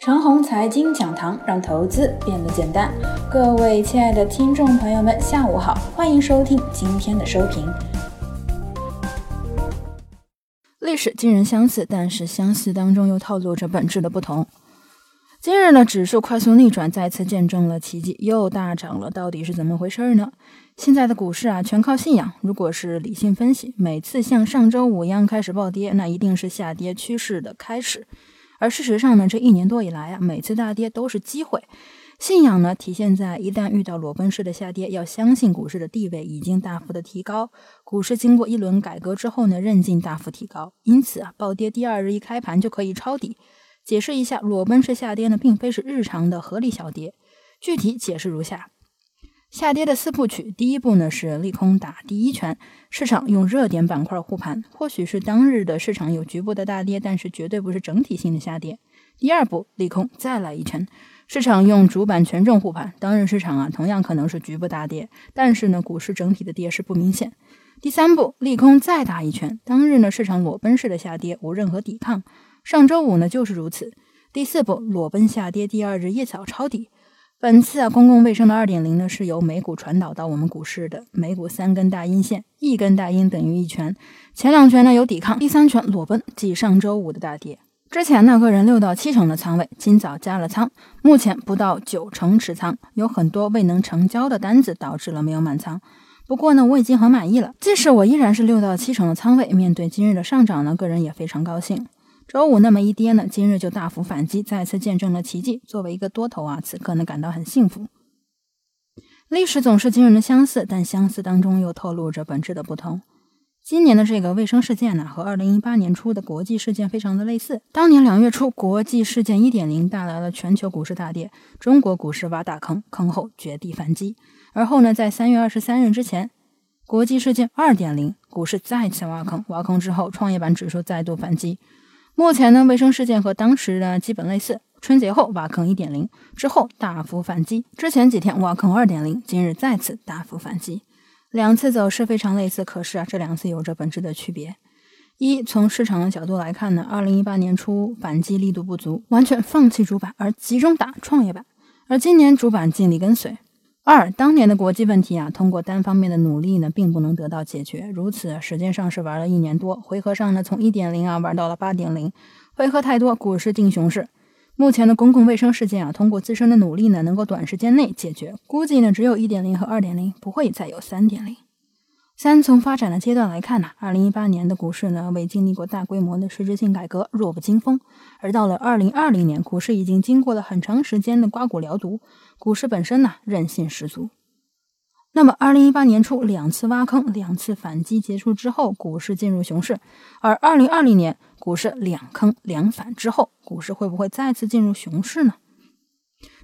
长虹财经讲堂让投资变得简单。各位亲爱的听众朋友们，下午好，欢迎收听今天的收评。历史惊人相似，但是相似当中又透露着本质的不同。今日呢，指数快速逆转，再次见证了奇迹，又大涨了。到底是怎么回事呢？现在的股市啊，全靠信仰。如果是理性分析，每次像上周五一样开始暴跌，那一定是下跌趋势的开始。而事实上呢，这一年多以来啊，每次大跌都是机会。信仰呢，体现在一旦遇到裸奔式的下跌，要相信股市的地位已经大幅的提高。股市经过一轮改革之后呢，韧劲大幅提高，因此啊，暴跌第二日一开盘就可以抄底。解释一下，裸奔式下跌呢，并非是日常的合理小跌。具体解释如下：下跌的四部曲，第一步呢是利空打第一拳，市场用热点板块护盘，或许是当日的市场有局部的大跌，但是绝对不是整体性的下跌。第二步，利空再来一拳，市场用主板权重护盘，当日市场啊同样可能是局部大跌，但是呢股市整体的跌势不明显。第三步，利空再打一拳，当日呢市场裸奔式的下跌，无任何抵抗。上周五呢就是如此。第四步裸奔下跌，第二日一早抄底。本次啊公共卫生的二点零呢是由美股传导到我们股市的。美股三根大阴线，一根大阴等于一拳，前两拳呢有抵抗，第三拳裸奔即上周五的大跌。之前呢个人六到七成的仓位，今早加了仓，目前不到九成持仓，有很多未能成交的单子导致了没有满仓。不过呢我已经很满意了，即使我依然是六到七成的仓位，面对今日的上涨呢，个人也非常高兴。周五那么一跌呢，今日就大幅反击，再次见证了奇迹。作为一个多头啊，此刻呢感到很幸福。历史总是惊人的相似，但相似当中又透露着本质的不同。今年的这个卫生事件呢，和二零一八年初的国际事件非常的类似。当年两月初，国际事件一点零带来了全球股市大跌，中国股市挖大坑，坑后绝地反击。而后呢，在三月二十三日之前，国际事件二点零，股市再次挖坑，挖坑之后，创业板指数再度反击。目前呢，卫生事件和当时的基本类似。春节后挖坑一点零之后大幅反击，之前几天挖坑二点零，今日再次大幅反击，两次走势非常类似，可是啊，这两次有着本质的区别。一，从市场的角度来看呢，二零一八年初反击力度不足，完全放弃主板而集中打创业板，而今年主板尽力跟随。二，当年的国际问题啊，通过单方面的努力呢，并不能得到解决。如此，时间上是玩了一年多，回合上呢，从一点零啊玩到了八点零，回合太多，股市定熊市。目前的公共卫生事件啊，通过自身的努力呢，能够短时间内解决，估计呢，只有一点零和二点零，不会再有三点零。三，从发展的阶段来看呢，二零一八年的股市呢，未经历过大规模的实质性改革，弱不禁风。而到了二零二零年，股市已经经过了很长时间的刮骨疗毒，股市本身呢，韧性十足。那么，二零一八年初两次挖坑、两次反击结束之后，股市进入熊市。而二零二零年股市两坑两反之后，股市会不会再次进入熊市呢？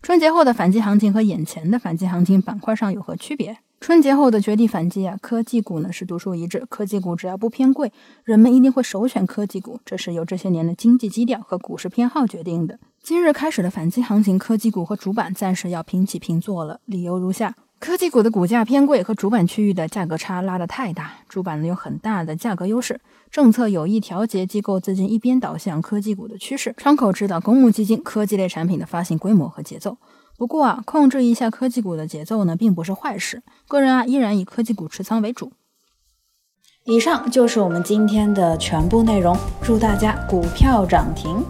春节后的反击行情和眼前的反击行情板块上有何区别？春节后的绝地反击啊，科技股呢是独树一帜。科技股只要不偏贵，人们一定会首选科技股，这是由这些年的经济基调和股市偏好决定的。今日开始的反击行情，科技股和主板暂时要平起平坐了。理由如下：科技股的股价偏贵，和主板区域的价格差拉得太大，主板呢有很大的价格优势。政策有意调节机构资金一边倒向科技股的趋势，窗口指导公募基金科技类产品的发行规模和节奏。不过啊，控制一下科技股的节奏呢，并不是坏事。个人啊，依然以科技股持仓为主。以上就是我们今天的全部内容，祝大家股票涨停。